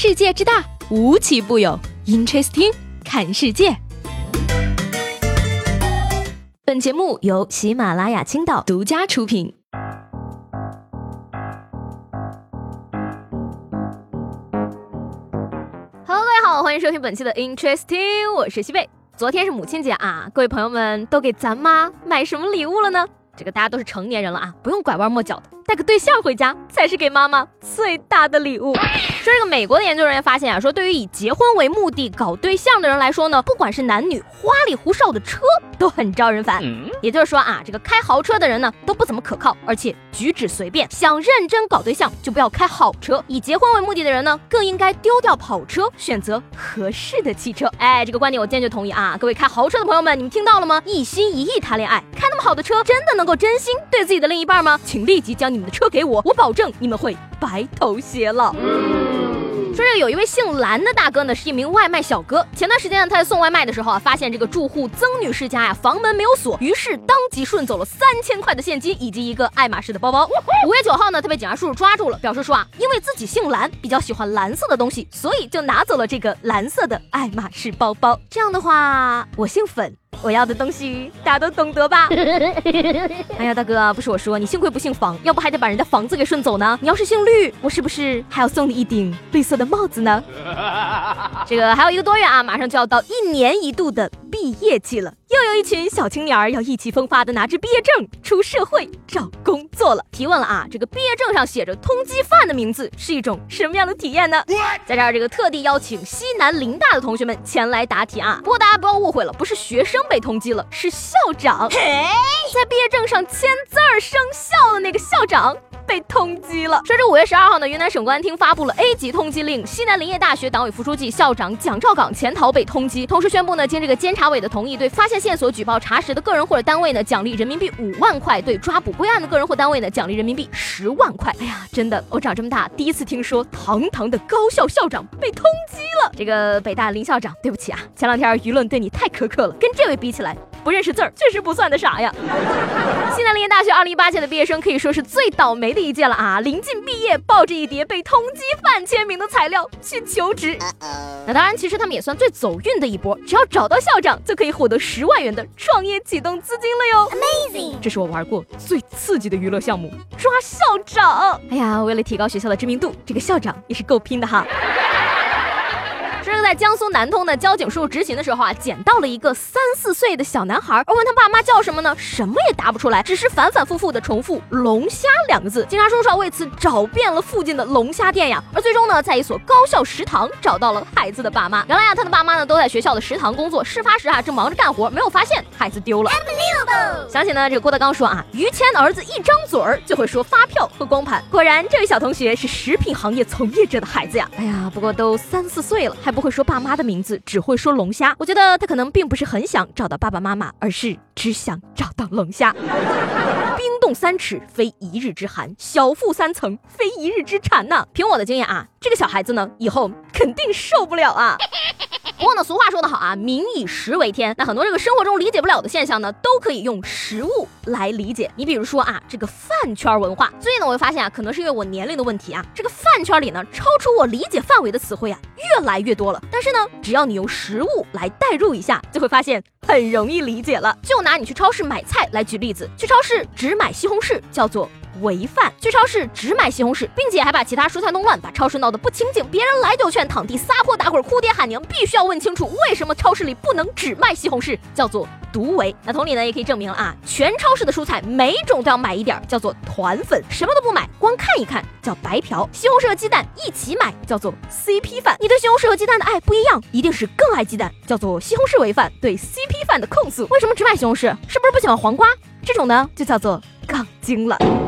世界之大，无奇不有。Interesting，看世界。本节目由喜马拉雅青岛独家出品。Hello，各位好，欢迎收听本期的 Interesting，我是西贝。昨天是母亲节啊，各位朋友们都给咱妈买什么礼物了呢？这个大家都是成年人了啊，不用拐弯抹角的。带个对象回家才是给妈妈最大的礼物。说这个美国的研究人员发现啊，说对于以结婚为目的搞对象的人来说呢，不管是男女，花里胡哨的车都很招人烦。也就是说啊，这个开豪车的人呢都不怎么可靠，而且举止随便。想认真搞对象就不要开好车，以结婚为目的的人呢更应该丢掉跑车，选择合适的汽车。哎，这个观点我坚决同意啊！各位开豪车的朋友们，你们听到了吗？一心一意谈恋爱，开那么好的车，真的能够真心对自己的另一半吗？请立即将你。你们的车给我，我保证你们会白头偕老。说这个有一位姓蓝的大哥呢，是一名外卖小哥。前段时间呢，他在送外卖的时候啊，发现这个住户曾女士家呀房门没有锁，于是当即顺走了三千块的现金以及一个爱马仕的包包。五月九号呢，他被警察叔叔抓住了，表示说啊，因为自己姓蓝，比较喜欢蓝色的东西，所以就拿走了这个蓝色的爱马仕包包。这样的话，我姓粉。我要的东西大家都懂得吧？哎呀，大哥，不是我说，你幸亏不姓房，要不还得把人家房子给顺走呢。你要是姓绿，我是不是还要送你一顶绿色的帽子呢？这个还有一个多月啊，马上就要到一年一度的毕业季了。又有一群小青年儿要意气风发的拿着毕业证出社会找工作了。提问了啊，这个毕业证上写着通缉犯的名字是一种什么样的体验呢？在这儿，这个特地邀请西南林大的同学们前来答题啊。不过大家不要误会了，不是学生被通缉了，是校长在毕业证上签字儿生效的那个校长。被通缉了。说这五月十二号呢，云南省公安厅发布了 A 级通缉令，西南林业大学党委副书记、校长蒋兆岗潜逃被通缉。同时宣布呢，经这个监察委的同意，对发现线索、举报查实的个人或者单位呢，奖励人民币五万块；对抓捕归案的个人或单位呢，奖励人民币十万块。哎呀，真的，我长这么大第一次听说堂堂的高校校长被通缉了。这个北大林校长，对不起啊，前两天舆论对你太苛刻了，跟这位比起来。不认识字儿确实不算的啥呀。西南林业大学二零一八届的毕业生可以说是最倒霉的一届了啊！临近毕业，抱着一叠被通缉犯签名的材料去求职。那当然，其实他们也算最走运的一波，只要找到校长，就可以获得十万元的创业启动资金了哟。Amazing！这是我玩过最刺激的娱乐项目——抓校长。哎呀，为了提高学校的知名度，这个校长也是够拼的哈。这是在江苏南通的交警叔叔执勤的时候啊，捡到了一个三四岁的小男孩，而问他爸妈叫什么呢？什么也答不出来，只是反反复复的重复“龙虾”两个字。警察叔叔为此找遍了附近的龙虾店呀，而最终呢，在一所高校食堂找到了孩子的爸妈。原来啊，他的爸妈呢都在学校的食堂工作，事发时啊正忙着干活，没有发现孩子丢了。想起呢，这个郭德纲说啊，于谦的儿子一张嘴儿就会说发票和光盘。果然，这位小同学是食品行业从业者的孩子呀。哎呀，不过都三四岁了，还不会说爸妈的名字，只会说龙虾。我觉得他可能并不是很想找到爸爸妈妈，而是只想找到龙虾。冰冻三尺非一日之寒，小腹三层非一日之馋呐。凭我的经验啊，这个小孩子呢，以后肯定受不了啊。不过呢，俗话说得好啊，民以食为天。那很多这个生活中理解不了的现象呢，都可以用食物来理解。你比如说啊，这个饭圈文化。最近呢，我就发现啊，可能是因为我年龄的问题啊，这个饭圈里呢，超出我理解范围的词汇啊，越来越多了。但是呢，只要你用食物来代入一下，就会发现很容易理解了。就拿你去超市买菜来举例子，去超市只买西红柿叫做。违犯去超市只买西红柿，并且还把其他蔬菜弄乱，把超市闹得不清净。别人来就劝，躺地撒泼打滚，哭爹喊娘，必须要问清楚为什么超市里不能只卖西红柿，叫做独为。那同理呢，也可以证明了啊，全超市的蔬菜每种都要买一点，叫做团粉；什么都不买，光看一看叫白嫖。西红柿和鸡蛋一起买，叫做 CP 饭。你对西红柿和鸡蛋的爱不一样，一定是更爱鸡蛋，叫做西红柿为饭。对 CP 饭的控诉，为什么只买西红柿？是不是不喜欢黄瓜？这种呢，就叫做杠精了。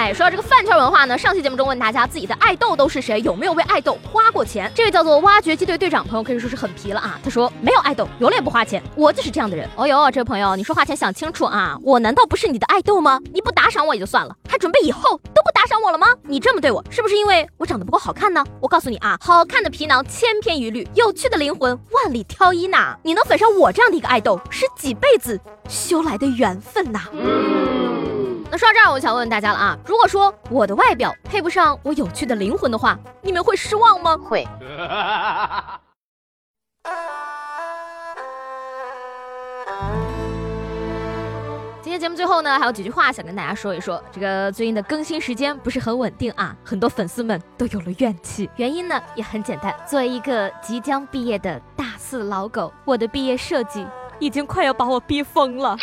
哎，说到这个饭圈文化呢，上期节目中问大家自己的爱豆都是谁，有没有为爱豆花过钱？这位叫做挖掘机队队长朋友可以说是很皮了啊。他说没有爱豆，有脸不花钱，我就是这样的人。哦哟，这位朋友，你说花钱想清楚啊！我难道不是你的爱豆吗？你不打赏我也就算了，还准备以后都不打赏我了吗？你这么对我，是不是因为我长得不够好看呢？我告诉你啊，好看的皮囊千篇一律，有趣的灵魂万里挑一呐。你能粉上我这样的一个爱豆，是几辈子修来的缘分呐。那说到这儿，我想问问大家了啊，如果说我的外表配不上我有趣的灵魂的话，你们会失望吗？会。今天节目最后呢，还有几句话想跟大家说一说。这个最近的更新时间不是很稳定啊，很多粉丝们都有了怨气。原因呢也很简单，作为一个即将毕业的大四老狗，我的毕业设计已经快要把我逼疯了。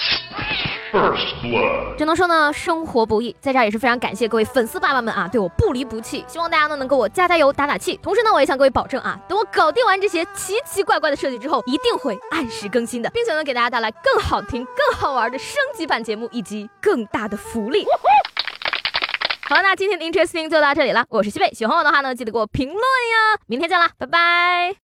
只能说呢，生活不易，在这儿也是非常感谢各位粉丝爸爸们啊，对我不离不弃。希望大家呢能给我加加油、打打气。同时呢，我也向各位保证啊，等我搞定完这些奇奇怪怪的设计之后，一定会按时更新的，并且呢给大家带来更好听、更好玩的升级版节目以及更大的福利。好了，那今天的 Interesting 就到这里了，我是西贝，喜欢我的话呢，记得给我评论呀。明天见啦，拜拜。